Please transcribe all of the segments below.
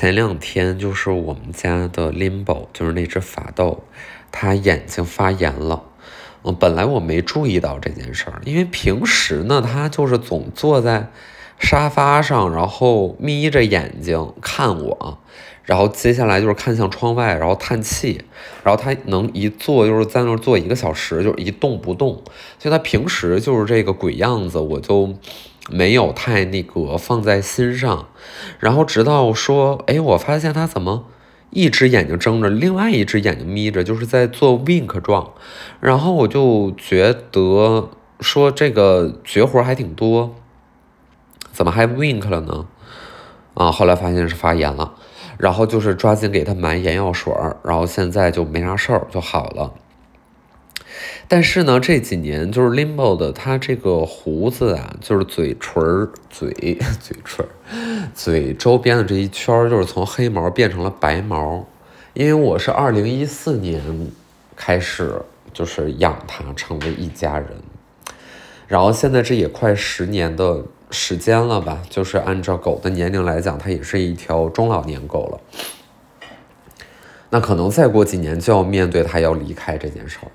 前两天就是我们家的 Limbo，就是那只法斗，它眼睛发炎了。嗯，本来我没注意到这件事儿，因为平时呢，它就是总坐在沙发上，然后眯着眼睛看我，然后接下来就是看向窗外，然后叹气，然后它能一坐就是在那儿坐一个小时，就是一动不动。所以它平时就是这个鬼样子，我就。没有太那个放在心上，然后直到说，哎，我发现他怎么一只眼睛睁着，另外一只眼睛眯着，就是在做 wink 状，然后我就觉得说这个绝活还挺多，怎么还 wink 了呢？啊，后来发现是发炎了，然后就是抓紧给他买眼药水儿，然后现在就没啥事儿就好了。但是呢，这几年就是 Limbo 的，他这个胡子啊，就是嘴唇、嘴嘴唇、嘴周边的这一圈，就是从黑毛变成了白毛。因为我是二零一四年开始就是养它，成为一家人，然后现在这也快十年的时间了吧？就是按照狗的年龄来讲，它也是一条中老年狗了。那可能再过几年就要面对它要离开这件事儿。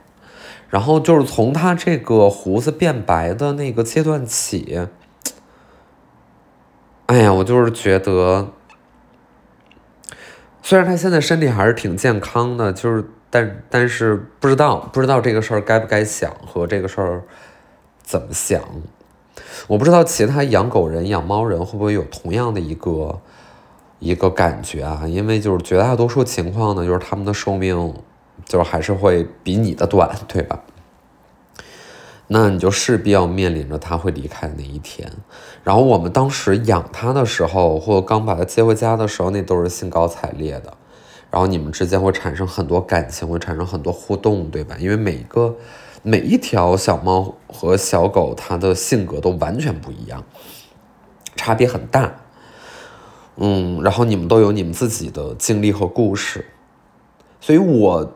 然后就是从他这个胡子变白的那个阶段起，哎呀，我就是觉得，虽然他现在身体还是挺健康的，就是但但是不知道不知道这个事儿该不该想和这个事儿怎么想，我不知道其他养狗人养猫人会不会有同样的一个一个感觉啊？因为就是绝大多数情况呢，就是他们的寿命。就是还是会比你的短，对吧？那你就势必要面临着他会离开的那一天。然后我们当时养他的时候，或刚把他接回家的时候，那都是兴高采烈的。然后你们之间会产生很多感情，会产生很多互动，对吧？因为每一个每一条小猫和小狗，它的性格都完全不一样，差别很大。嗯，然后你们都有你们自己的经历和故事，所以我。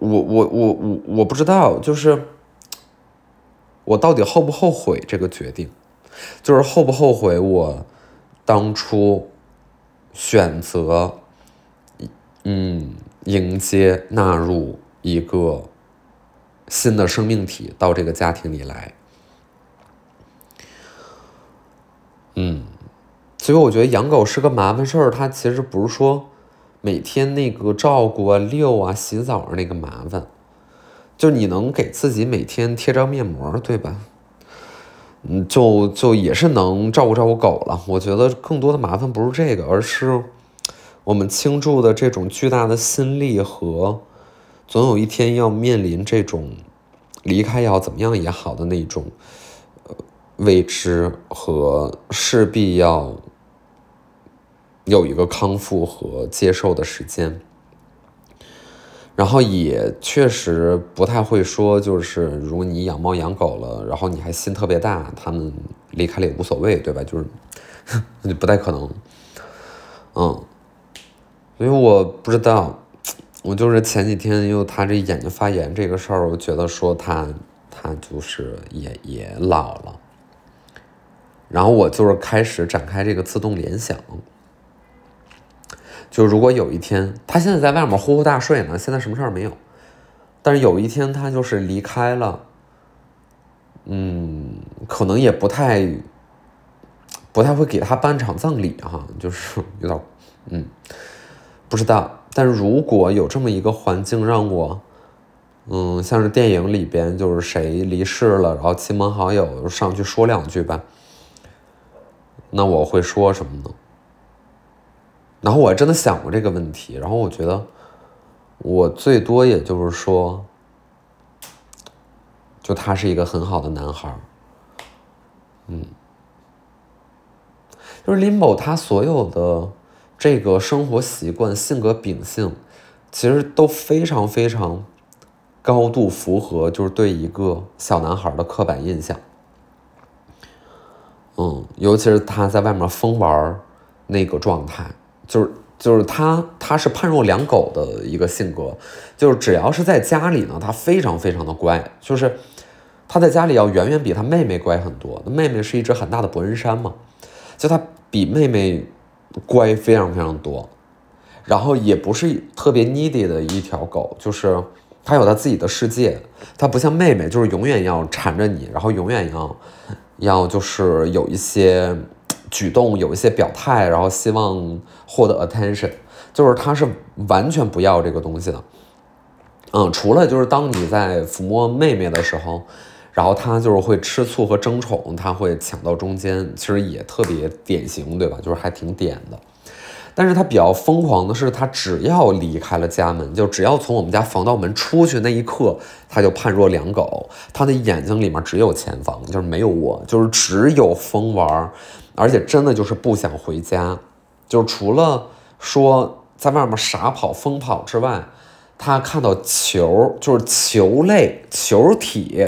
我我我我我不知道，就是我到底后不后悔这个决定，就是后不后悔我当初选择嗯迎接纳入一个新的生命体到这个家庭里来，嗯，所以我觉得养狗是个麻烦事儿，它其实不是说。每天那个照顾啊、遛啊、洗澡啊，那个麻烦，就你能给自己每天贴张面膜，对吧？嗯，就就也是能照顾照顾狗了。我觉得更多的麻烦不是这个，而是我们倾注的这种巨大的心力和总有一天要面临这种离开要怎么样也好的那种呃未知和势必要。有一个康复和接受的时间，然后也确实不太会说，就是如果你养猫养狗了，然后你还心特别大，他们离开了也无所谓，对吧？就是那就 不太可能，嗯，所以我不知道，我就是前几天因为他这眼睛发炎这个事儿，我觉得说他他就是也也老了，然后我就是开始展开这个自动联想。就如果有一天他现在在外面呼呼大睡呢，现在什么事儿没有，但是有一天他就是离开了，嗯，可能也不太，不太会给他办场葬礼哈，就是有点，嗯，不知道。但如果有这么一个环境让我，嗯，像是电影里边就是谁离世了，然后亲朋好友上去说两句吧，那我会说什么呢？然后我还真的想过这个问题，然后我觉得，我最多也就是说，就他是一个很好的男孩嗯，就是林某他所有的这个生活习惯、性格秉性，其实都非常非常高度符合，就是对一个小男孩的刻板印象。嗯，尤其是他在外面疯玩那个状态。就是就是他他是判若两狗的一个性格，就是只要是在家里呢，他非常非常的乖，就是他在家里要远远比他妹妹乖很多。妹妹是一只很大的伯恩山嘛，就他比妹妹乖非常非常多。然后也不是特别 needy 的一条狗，就是它有它自己的世界，它不像妹妹，就是永远要缠着你，然后永远要要就是有一些举动，有一些表态，然后希望获得 attention，就是他是完全不要这个东西的。嗯，除了就是当你在抚摸妹妹的时候，然后他就是会吃醋和争宠，他会抢到中间，其实也特别典型，对吧？就是还挺点的。但是他比较疯狂的是，他只要离开了家门，就只要从我们家防盗门出去那一刻，他就判若两狗。他的眼睛里面只有前方，就是没有我，就是只有疯玩，而且真的就是不想回家。就除了说在外面傻跑疯跑之外，他看到球就是球类球体。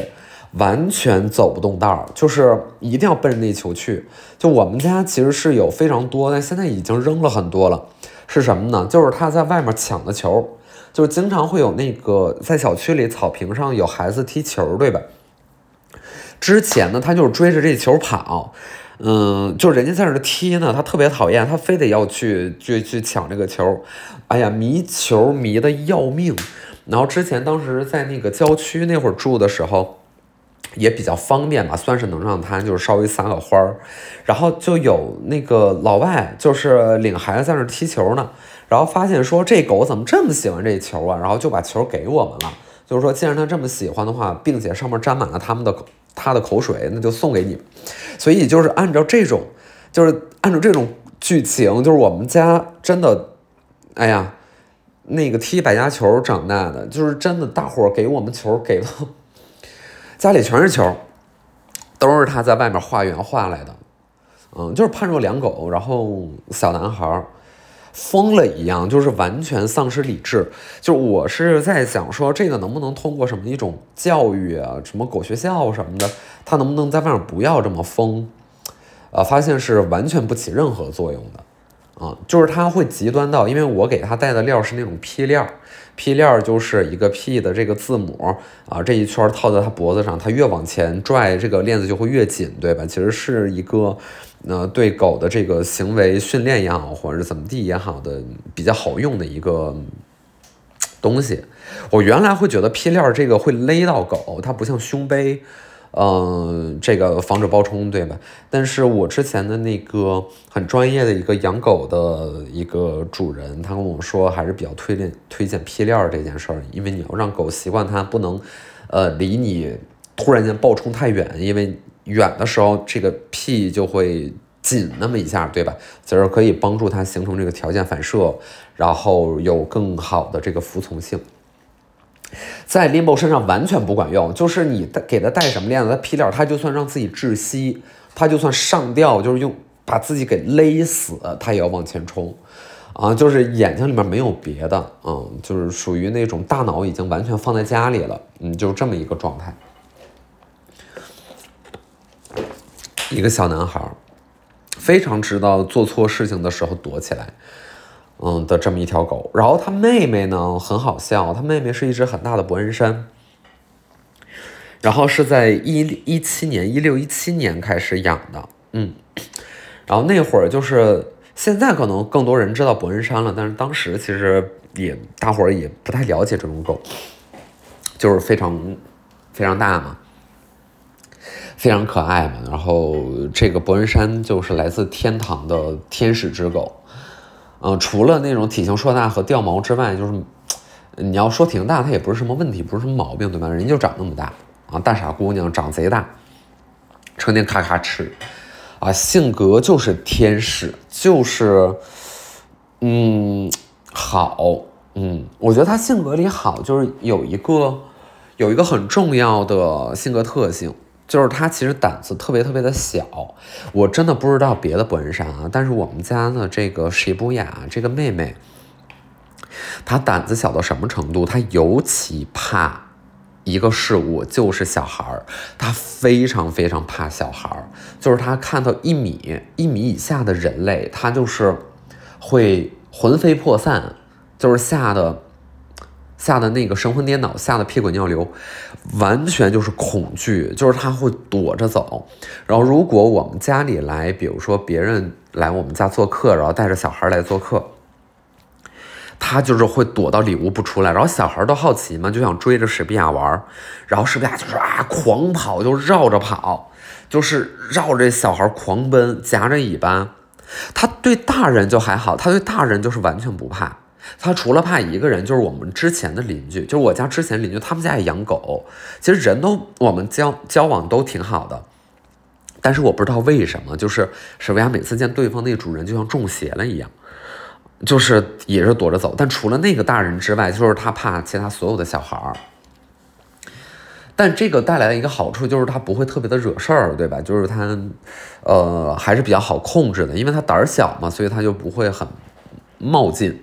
完全走不动道儿，就是一定要奔着那球去。就我们家其实是有非常多，但现在已经扔了很多了。是什么呢？就是他在外面抢的球，就是经常会有那个在小区里草坪上有孩子踢球，对吧？之前呢，他就是追着这球跑，嗯，就人家在那踢呢，他特别讨厌，他非得要去去去抢这个球，哎呀，迷球迷的要命。然后之前当时在那个郊区那会儿住的时候。也比较方便吧，算是能让他就是稍微撒个欢儿，然后就有那个老外就是领孩子在那踢球呢，然后发现说这狗怎么这么喜欢这球啊，然后就把球给我们了，就是说既然他这么喜欢的话，并且上面沾满了他们的他的口水，那就送给你。所以就是按照这种，就是按照这种剧情，就是我们家真的，哎呀，那个踢百家球长大的，就是真的大伙给我们球给了。家里全是球，都是他在外面画圆画来的，嗯，就是判若两狗。然后小男孩疯了一样，就是完全丧失理智。就我是在想说，这个能不能通过什么一种教育啊，什么狗学校什么的，他能不能在外面不要这么疯？呃，发现是完全不起任何作用的，啊，就是他会极端到，因为我给他带的料是那种披链。P 链就是一个 P 的这个字母啊，这一圈套在他脖子上，他越往前拽，这个链子就会越紧，对吧？其实是一个，那，对狗的这个行为训练也好，或者是怎么地也好的比较好用的一个东西。我原来会觉得 P 链这个会勒到狗，它不像胸背。嗯，这个防止爆冲，对吧？但是我之前的那个很专业的一个养狗的一个主人，他跟我说还是比较推荐推荐屁链这件事儿，因为你要让狗习惯它不能，呃，离你突然间爆冲太远，因为远的时候这个屁就会紧那么一下，对吧？就是可以帮助它形成这个条件反射，然后有更好的这个服从性。在 Limbo 身上完全不管用，就是你给它带什么链子，它皮链，它就算让自己窒息，它就算上吊，就是用把自己给勒死，它也要往前冲，啊，就是眼睛里面没有别的，嗯，就是属于那种大脑已经完全放在家里了，嗯，就是这么一个状态。一个小男孩，非常知道做错事情的时候躲起来。嗯的这么一条狗，然后他妹妹呢很好笑，他妹妹是一只很大的伯恩山，然后是在一一七年一六一七年开始养的，嗯，然后那会儿就是现在可能更多人知道伯恩山了，但是当时其实也大伙儿也不太了解这种狗，就是非常非常大嘛，非常可爱嘛，然后这个伯恩山就是来自天堂的天使之狗。嗯，除了那种体型硕大和掉毛之外，就是你要说体型大，它也不是什么问题，不是什么毛病，对吧？人就长那么大啊，大傻姑娘长贼大，成天咔咔吃，啊，性格就是天使，就是嗯好，嗯，我觉得他性格里好，就是有一个有一个很重要的性格特性。就是它其实胆子特别特别的小，我真的不知道别的伯恩山啊，但是我们家的这个谁布雅这个妹妹，她胆子小到什么程度？她尤其怕一个事物，就是小孩儿，她非常非常怕小孩儿，就是她看到一米一米以下的人类，她就是会魂飞魄散，就是吓得。吓得那个神魂颠倒，吓得屁滚尿流，完全就是恐惧，就是他会躲着走。然后如果我们家里来，比如说别人来我们家做客，然后带着小孩来做客，他就是会躲到里屋不出来，然后小孩都好奇嘛，就想追着史比亚玩，然后史比亚就是啊狂跑，就绕着跑，就是绕着小孩狂奔，夹着尾巴。他对大人就还好，他对大人就是完全不怕。他除了怕一个人，就是我们之前的邻居，就是我家之前邻居，他们家也养狗。其实人都我们交交往都挺好的，但是我不知道为什么，就是沈维亚每次见对方那主人就像中邪了一样，就是也是躲着走。但除了那个大人之外，就是他怕其他所有的小孩儿。但这个带来的一个好处就是他不会特别的惹事儿，对吧？就是他，呃，还是比较好控制的，因为他胆儿小嘛，所以他就不会很冒进。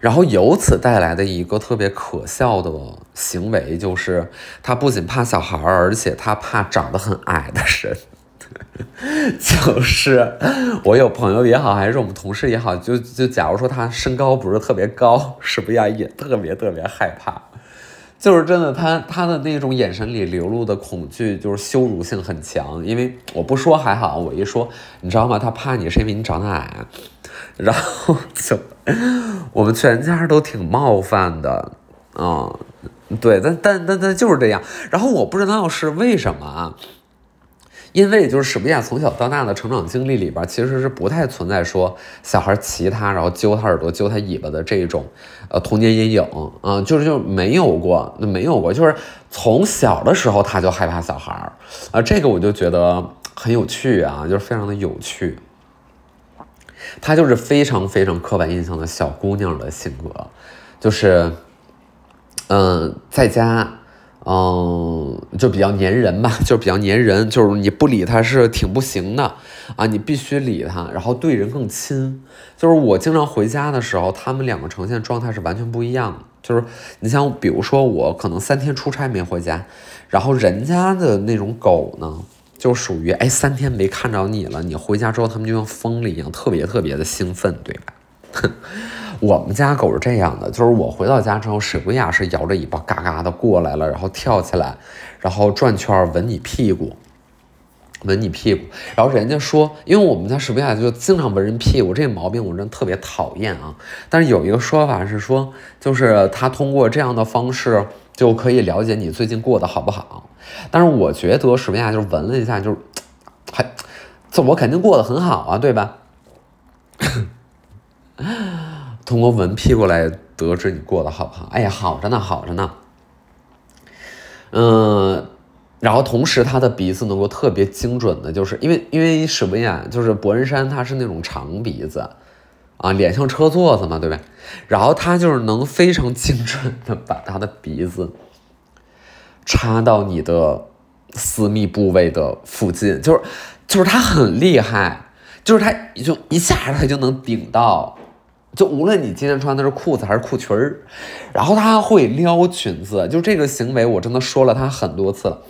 然后由此带来的一个特别可笑的行为，就是他不仅怕小孩儿，而且他怕长得很矮的人。就是我有朋友也好，还是我们同事也好，就就假如说他身高不是特别高，是不是也特别特别害怕？就是真的，他他的那种眼神里流露的恐惧，就是羞辱性很强。因为我不说还好，我一说，你知道吗？他怕你是因为你长得矮，然后就 我们全家都挺冒犯的，嗯，对，但但但但就是这样。然后我不知道是为什么啊。因为就是史比亚从小到大的成长经历里边，其实是不太存在说小孩骑他，然后揪他耳朵、揪他尾巴的这种，呃，童年阴影啊，就是就没有过，那没有过，就是从小的时候他就害怕小孩儿，啊，这个我就觉得很有趣啊，就是非常的有趣。她就是非常非常刻板印象的小姑娘的性格，就是，嗯，在家。嗯，就比较粘人吧，就比较粘人，就是你不理她是挺不行的啊，你必须理她，然后对人更亲。就是我经常回家的时候，他们两个呈现状态是完全不一样的。就是你像比如说我可能三天出差没回家，然后人家的那种狗呢，就属于哎三天没看着你了，你回家之后他们就像疯了一样，特别特别的兴奋，对吧？我们家狗是这样的，就是我回到家之后，史布亚是摇着尾巴嘎嘎的过来了，然后跳起来，然后转圈闻你屁股，闻你屁股。然后人家说，因为我们家史布亚就经常闻人屁股，这个毛病我真的特别讨厌啊。但是有一个说法是说，就是他通过这样的方式就可以了解你最近过得好不好。但是我觉得史布亚就是闻了一下，就是还，这我肯定过得很好啊，对吧？通过闻屁股来得知你过得好不好？哎呀，好着呢，好着呢。嗯，然后同时他的鼻子能够特别精准的，就是因为因为史文雅就是伯恩山，他是那种长鼻子啊，脸像车座子嘛，对吧？然后他就是能非常精准的把他的鼻子插到你的私密部位的附近，就是就是他很厉害，就是他就一下他就能顶到。就无论你今天穿的是裤子还是裤裙儿，然后他会撩裙子，就这个行为我真的说了他很多次了，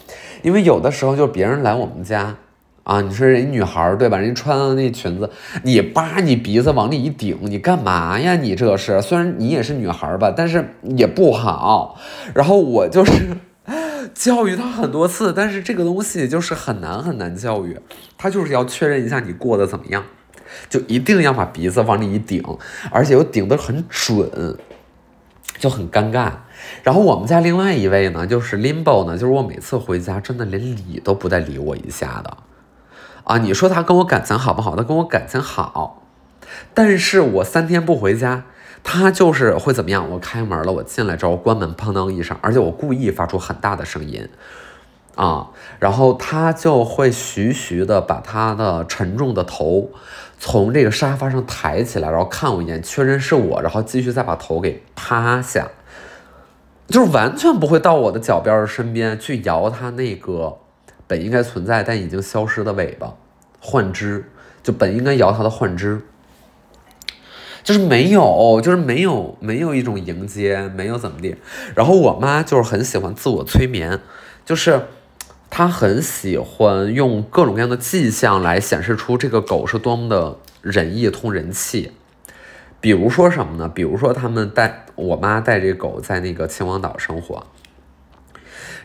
因为有的时候就别人来我们家，啊，你说人女孩对吧？人穿的那裙子，你扒你鼻子往里一顶，你干嘛呀？你这是虽然你也是女孩吧，但是也不好。然后我就是 教育他很多次，但是这个东西就是很难很难教育，他就是要确认一下你过得怎么样。就一定要把鼻子往里一顶，而且又顶得很准，就很尴尬。然后我们家另外一位呢，就是 Limbo 呢，就是我每次回家真的连理都不带理我一下的啊。你说他跟我感情好不好？他跟我感情好，但是我三天不回家，他就是会怎么样？我开门了，我进来之后关门，砰当一声，而且我故意发出很大的声音。啊，然后他就会徐徐的把他的沉重的头从这个沙发上抬起来，然后看我一眼，确认是我，然后继续再把头给趴下，就是完全不会到我的脚边身边去摇他那个本应该存在但已经消失的尾巴，幻肢，就本应该摇它的幻肢，就是没有，就是没有，没有一种迎接，没有怎么地。然后我妈就是很喜欢自我催眠，就是。她很喜欢用各种各样的迹象来显示出这个狗是多么的仁义通人气，比如说什么呢？比如说他们带我妈带这狗在那个秦皇岛生活，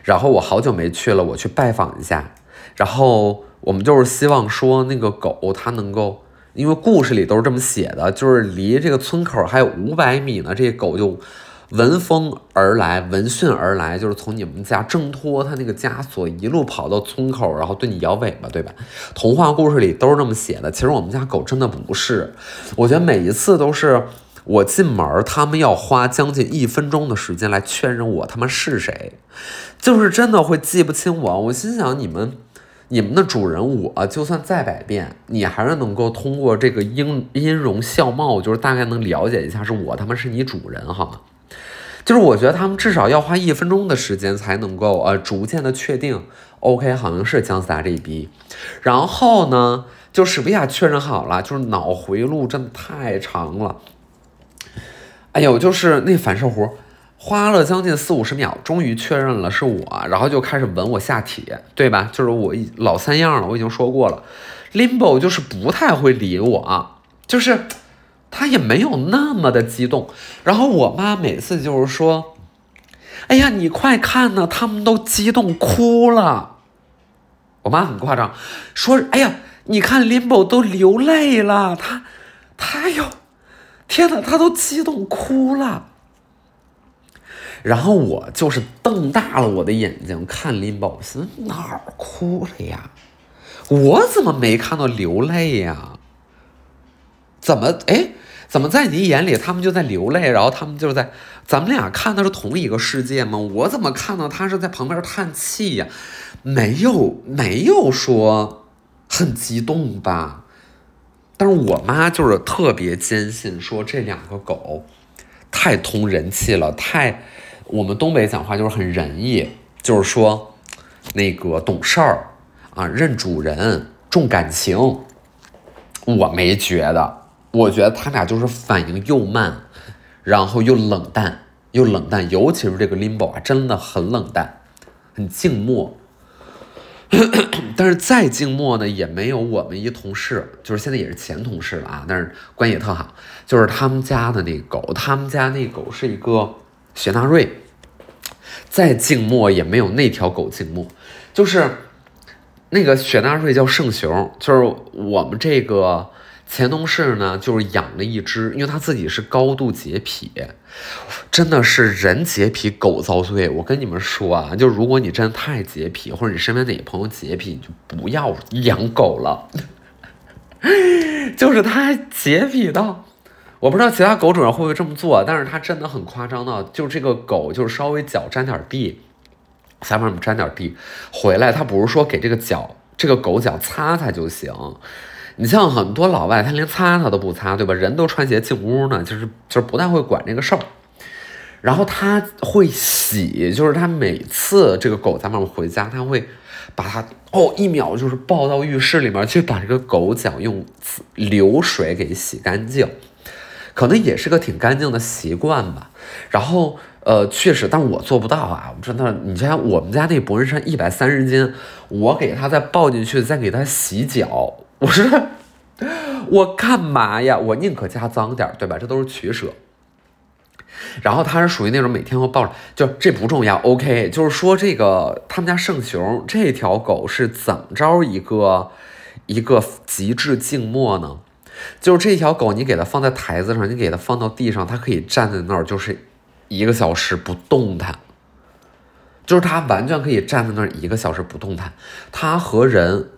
然后我好久没去了，我去拜访一下，然后我们就是希望说那个狗它能够因为故事里都是这么写的，就是离这个村口还有五百米呢，这狗就闻风而来，闻讯而来，就是从你们家挣脱它那个枷锁，一路跑到村口，然后对你摇尾巴，对吧？童话故事里都是这么写的。其实我们家狗真的不是，我觉得每一次都是我进门，他们要花将近一分钟的时间来确认我他妈是谁，就是真的会记不清我。我心想你们。你们的主人，我就算再百变，你还是能够通过这个音音容笑貌，就是大概能了解一下，是我他妈是你主人，好吗？就是我觉得他们至少要花一分钟的时间才能够呃逐渐的确定，OK，好像是姜思达这一逼。然后呢，就史比亚确认好了，就是脑回路真的太长了。哎呦，就是那反射弧。花了将近四五十秒，终于确认了是我，然后就开始吻我下体，对吧？就是我老三样了，我已经说过了。Limbo 就是不太会理我，就是他也没有那么的激动。然后我妈每次就是说：“哎呀，你快看呢，他们都激动哭了。”我妈很夸张，说：“哎呀，你看 Limbo 都流泪了，他，他哟，天哪，他都激动哭了。”然后我就是瞪大了我的眼睛看林宝森哪儿哭了呀？我怎么没看到流泪呀？怎么哎？怎么在你眼里他们就在流泪？然后他们就是在咱们俩看的是同一个世界吗？我怎么看到他是在旁边叹气呀？没有没有说很激动吧？但是我妈就是特别坚信说这两个狗太通人气了，太。我们东北讲话就是很仁义，就是说，那个懂事儿啊，认主人，重感情。我没觉得，我觉得他俩就是反应又慢，然后又冷淡，又冷淡，尤其是这个 Limbo 啊，真的很冷淡，很静默。但是再静默呢，也没有我们一同事，就是现在也是前同事了啊，但是关系也特好，就是他们家的那狗，他们家那狗是一个。雪纳瑞再静默也没有那条狗静默，就是那个雪纳瑞叫圣雄，就是我们这个前同事呢，就是养了一只，因为他自己是高度洁癖，真的是人洁癖狗遭罪。我跟你们说啊，就如果你真的太洁癖，或者你身边哪个朋友洁癖，你就不要养狗了。就是他洁癖到。我不知道其他狗主人会不会这么做，但是它真的很夸张的，就这个狗就是稍微脚沾点地，下面沾点地，回来它不是说给这个脚这个狗脚擦擦就行，你像很多老外他连擦他都不擦，对吧？人都穿鞋进屋呢，就是就是不太会管这个事儿，然后他会洗，就是他每次这个狗咱们回家，他会把它哦一秒就是抱到浴室里面去把这个狗脚用流水给洗干净。可能也是个挺干净的习惯吧，然后呃，确实，但我做不到啊！我真的，你像我们家那博人山一百三十斤，我给它再抱进去，再给它洗脚，我说我干嘛呀？我宁可加脏点，对吧？这都是取舍。然后它是属于那种每天会抱着，就这不重要。OK，就是说这个他们家圣雄这条狗是怎么着一个一个极致静默呢？就是这条狗，你给它放在台子上，你给它放到地上，它可以站在那儿，就是一个小时不动弹。就是它完全可以站在那儿一个小时不动弹。它和人，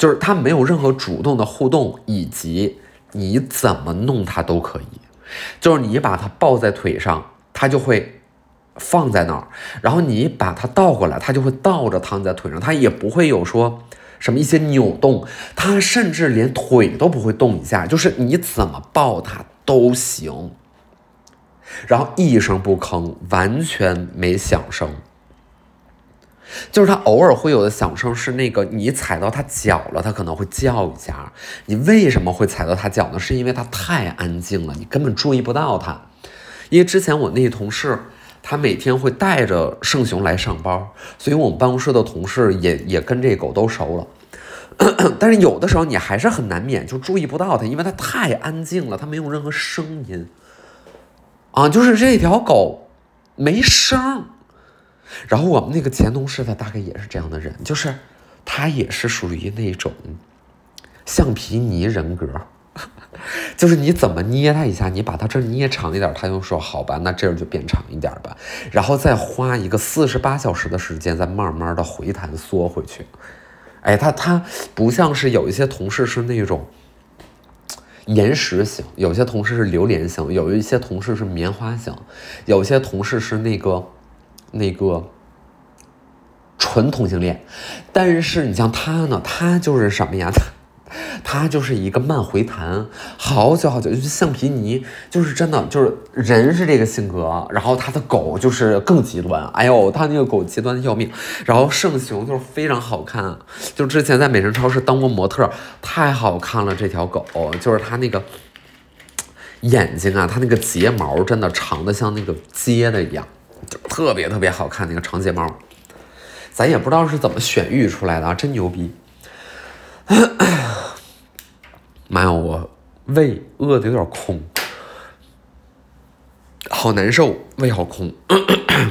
就是它没有任何主动的互动，以及你怎么弄它都可以。就是你把它抱在腿上，它就会放在那儿；然后你把它倒过来，它就会倒着躺在腿上，它也不会有说。什么一些扭动，它甚至连腿都不会动一下，就是你怎么抱它都行，然后一声不吭，完全没响声。就是它偶尔会有的响声是那个你踩到它脚了，它可能会叫一下。你为什么会踩到它脚呢？是因为它太安静了，你根本注意不到它。因为之前我那同事。他每天会带着圣雄来上班，所以我们办公室的同事也也跟这狗都熟了。但是有的时候你还是很难免就注意不到它，因为它太安静了，它没有任何声音啊，就是这条狗没声。然后我们那个前同事他大概也是这样的人，就是他也是属于那种橡皮泥人格，就是你怎么捏它一下，你把它这捏长一点，他就说好吧，那这儿就变长一点吧，然后再花一个四十八小时的时间，再慢慢的回弹缩回去。哎，他他不像是有一些同事是那种岩石型，有些同事是榴莲型，有一些同事是棉花型，有些同事是那个那个纯同性恋，但是你像他呢，他就是什么呀？他他就是一个慢回弹，好久好久，就是橡皮泥，就是真的，就是人是这个性格，然后他的狗就是更极端，哎呦，他那个狗极端的要命，然后圣雄就是非常好看，就之前在美城超市当过模特，太好看了，这条狗就是他那个眼睛啊，它那个睫毛真的长的像那个接的一样，特别特别好看那个长睫毛，咱也不知道是怎么选育出来的啊，真牛逼。妈呀，我胃饿的有点空，好难受，胃好空。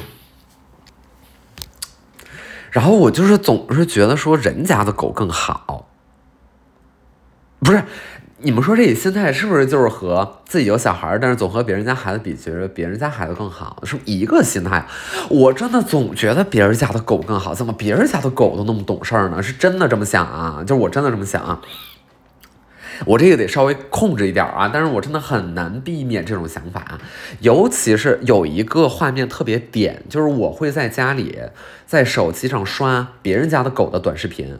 然后我就是总是觉得说人家的狗更好，不是？你们说这心态是不是就是和自己有小孩，但是总和别人家孩子比，觉得别人家孩子更好，是一个心态？我真的总觉得别人家的狗更好，怎么别人家的狗都那么懂事儿呢？是真的这么想啊？就是我真的这么想啊？我这个得稍微控制一点啊，但是我真的很难避免这种想法，尤其是有一个画面特别点，就是我会在家里在手机上刷别人家的狗的短视频，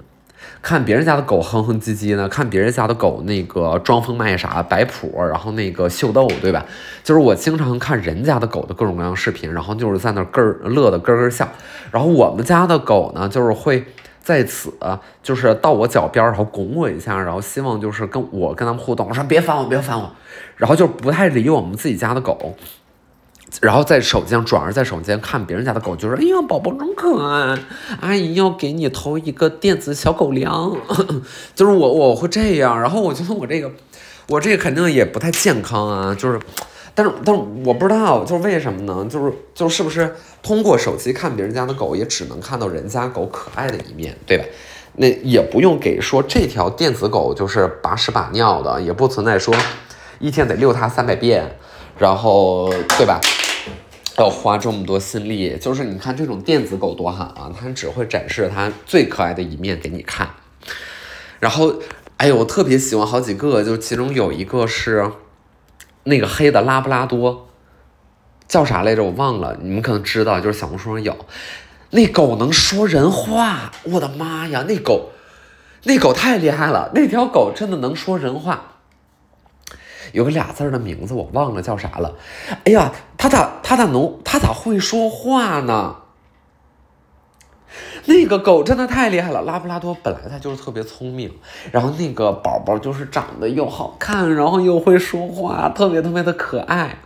看别人家的狗哼哼唧唧呢，看别人家的狗那个装疯卖傻摆谱，然后那个秀逗，对吧？就是我经常看人家的狗的各种各样视频，然后就是在那咯乐的咯咯笑，然后我们家的狗呢，就是会。在此，就是到我脚边，然后拱我一下，然后希望就是跟我跟他们互动。我说别烦我，别烦我，然后就不太理我们自己家的狗。然后在手机上转而在手机上看别人家的狗，就说：“哎呀，宝宝真可爱，阿姨要给你投一个电子小狗粮。”就是我我会这样，然后我觉得我这个我这个肯定也不太健康啊，就是。但是，但是我不知道，就是为什么呢？就是，就是不是通过手机看别人家的狗，也只能看到人家狗可爱的一面，对吧？那也不用给说这条电子狗就是把屎把尿的，也不存在说一天得遛它三百遍，然后对吧？要花这么多心力，就是你看这种电子狗多好啊，它只会展示它最可爱的一面给你看。然后，哎呦，我特别喜欢好几个，就其中有一个是。那个黑的拉布拉多叫啥来着？我忘了，你们可能知道，就是小红书上有。那狗能说人话，我的妈呀！那狗，那狗太厉害了，那条狗真的能说人话。有个俩字的名字我忘了叫啥了。哎呀，它咋它咋能它咋会说话呢？那个狗真的太厉害了，拉布拉多本来它就是特别聪明，然后那个宝宝就是长得又好看，然后又会说话，特别特别的可爱。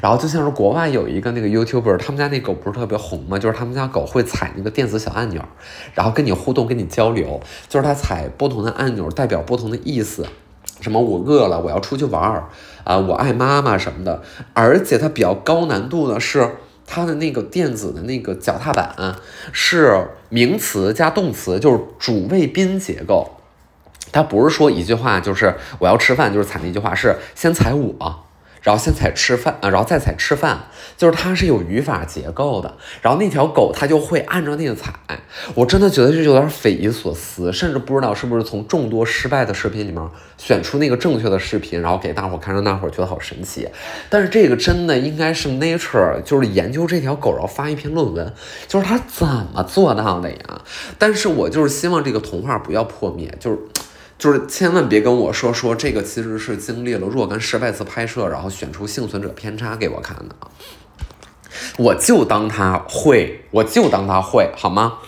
然后就像是国外有一个那个 YouTuber，他们家那狗不是特别红吗？就是他们家狗会踩那个电子小按钮，然后跟你互动，跟你交流。就是它踩不同的按钮代表不同的意思，什么我饿了，我要出去玩儿啊，我爱妈妈什么的。而且它比较高难度的是。它的那个电子的那个脚踏板是名词加动词，就是主谓宾结构。它不是说一句话就是我要吃饭，就是踩那句话，是先踩我。然后先踩吃饭啊，然后再踩吃饭，就是它是有语法结构的。然后那条狗它就会按照那个踩，我真的觉得这有点匪夷所思，甚至不知道是不是从众多失败的视频里面选出那个正确的视频，然后给大伙看，让大伙觉得好神奇。但是这个真的应该是 Nature，就是研究这条狗，然后发一篇论文，就是它怎么做到的呀？但是我就是希望这个童话不要破灭，就是。就是千万别跟我说说这个其实是经历了若干失败次拍摄，然后选出幸存者偏差给我看的啊！我就当他会，我就当他会好吗？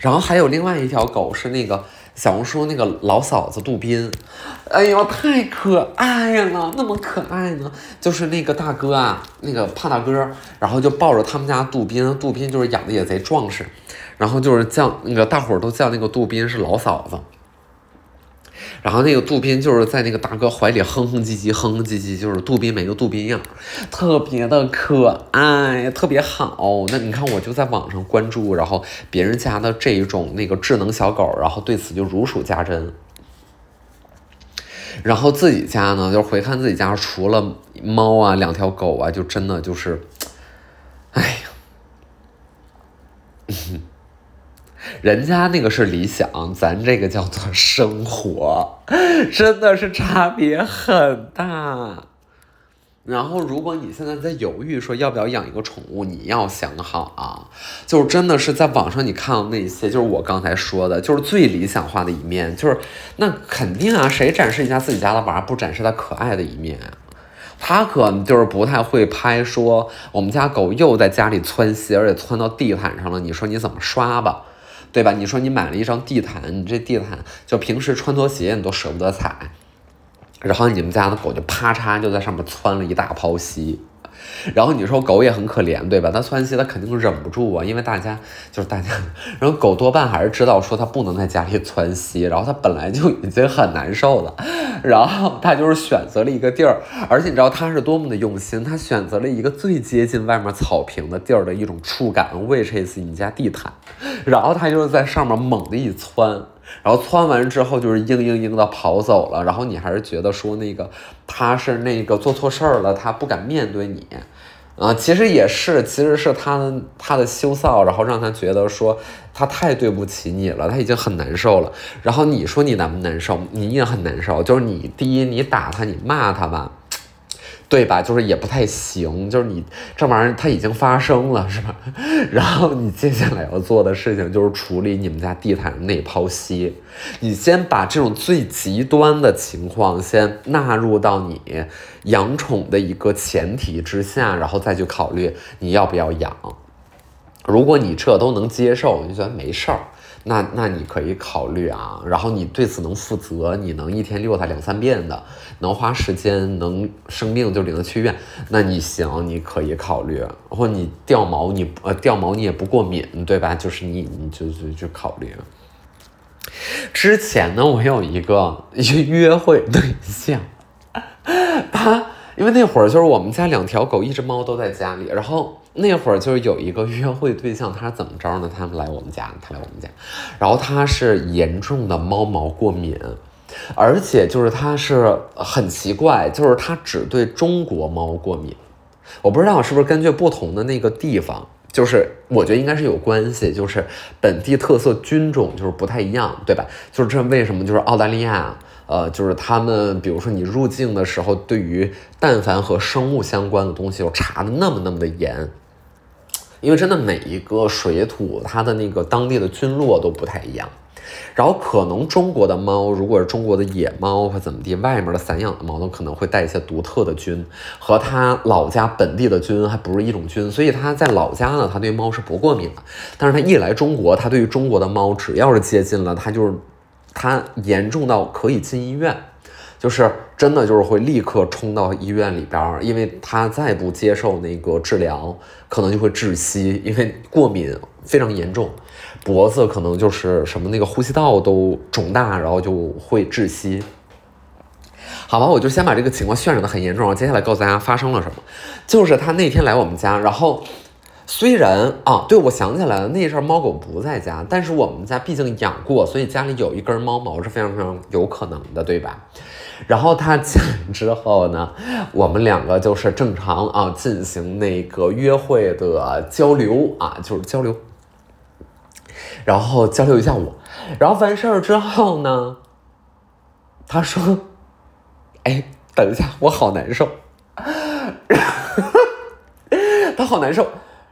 然后还有另外一条狗是那个小红书那个老嫂子杜宾，哎呦太可爱了，那么可爱呢！就是那个大哥啊，那个胖大哥，然后就抱着他们家杜宾，杜宾就是养的也贼壮实，然后就是叫那个大伙儿都叫那个杜宾是老嫂子。然后那个杜宾就是在那个大哥怀里哼哼唧唧，哼哼唧唧，就是杜宾没个杜宾样，特别的可爱，特别好。那你看，我就在网上关注，然后别人家的这一种那个智能小狗，然后对此就如数家珍。然后自己家呢，就回看自己家，除了猫啊，两条狗啊，就真的就是，哎呀，人家那个是理想，咱这个叫做生活，真的是差别很大。然后，如果你现在在犹豫说要不要养一个宠物，你要想好啊，就是真的是在网上你看到那些，就是我刚才说的，就是最理想化的一面，就是那肯定啊，谁展示一下自己家的娃，不展示他可爱的一面啊？他可能就是不太会拍，说我们家狗又在家里窜稀，而且窜到地毯上了，你说你怎么刷吧，对吧？你说你买了一张地毯，你这地毯就平时穿拖鞋你都舍不得踩。然后你们家的狗就啪嚓就在上面窜了一大泡稀，然后你说狗也很可怜，对吧？它窜稀，它肯定忍不住啊，因为大家就是大家，然后狗多半还是知道说它不能在家里窜稀，然后它本来就已经很难受了，然后它就是选择了一个地儿，而且你知道它是多么的用心，它选择了一个最接近外面草坪的地儿的一种触感，which is 你家地毯，然后它就是在上面猛地一窜。然后窜完之后就是嘤嘤嘤的跑走了，然后你还是觉得说那个他是那个做错事儿了，他不敢面对你，啊，其实也是，其实是他他的羞臊，然后让他觉得说他太对不起你了，他已经很难受了。然后你说你难不难受？你也很难受，就是你第一你打他，你骂他吧。对吧？就是也不太行，就是你这玩意儿它已经发生了，是吧？然后你接下来要做的事情就是处理你们家地毯那泡稀。你先把这种最极端的情况先纳入到你养宠的一个前提之下，然后再去考虑你要不要养。如果你这都能接受，你觉得没事儿。那那你可以考虑啊，然后你对此能负责，你能一天遛它两三遍的，能花时间，能生病就领它去医院，那你行，你可以考虑。或你掉毛，你呃掉毛你也不过敏，对吧？就是你你就就就考虑。之前呢，我有一个一个约会对象，他因为那会儿就是我们家两条狗，一只猫都在家里，然后。那会儿就是有一个约会对象，他是怎么着呢？他们来我们家，他来我们家，然后他是严重的猫毛过敏，而且就是他是很奇怪，就是他只对中国猫过敏。我不知道是不是根据不同的那个地方，就是我觉得应该是有关系，就是本地特色菌种就是不太一样，对吧？就是这为什么就是澳大利亚，呃，就是他们比如说你入境的时候，对于但凡和生物相关的东西，又查的那么那么的严。因为真的每一个水土，它的那个当地的菌落都不太一样，然后可能中国的猫，如果是中国的野猫或怎么地，外面的散养的猫都可能会带一些独特的菌，和它老家本地的菌还不是一种菌，所以它在老家呢，它对猫是不过敏的，但是它一来中国，它对于中国的猫只要是接近了，它就是他严重到可以进医院。就是真的，就是会立刻冲到医院里边，因为他再不接受那个治疗，可能就会窒息，因为过敏非常严重，脖子可能就是什么那个呼吸道都肿大，然后就会窒息。好吧，我就先把这个情况渲染的很严重，接下来告诉大家发生了什么，就是他那天来我们家，然后虽然啊，对我想起来了，那阵猫狗不在家，但是我们家毕竟养过，所以家里有一根猫毛是非常非常有可能的，对吧？然后他进来之后呢，我们两个就是正常啊进行那个约会的交流啊，就是交流，然后交流一下午，然后完事儿之后呢，他说：“哎，等一下，我好难受。”他好难受，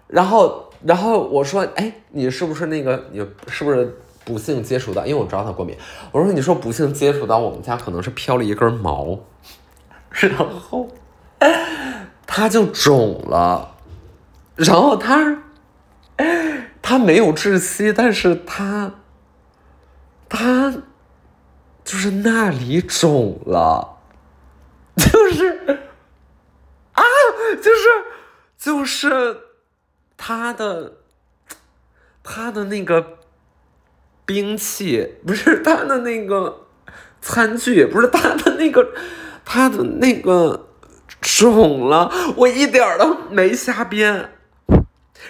然后然后我说：“哎，你是不是那个？你是不是？”不幸接触到，因为我知道他过敏。我说：“你说不幸接触到，我们家可能是飘了一根毛，然后他就肿了，然后他他没有窒息，但是他他就是那里肿了，就是啊，就是就是他的他的那个。”兵器不是他的那个餐具，不是他的那个他的那个肿了，我一点都没瞎编。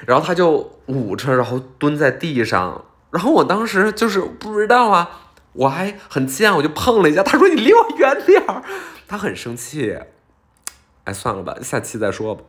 然后他就捂着，然后蹲在地上，然后我当时就是不知道啊，我还很贱，我就碰了一下，他说你离我远点儿，他很生气。哎，算了吧，下期再说吧。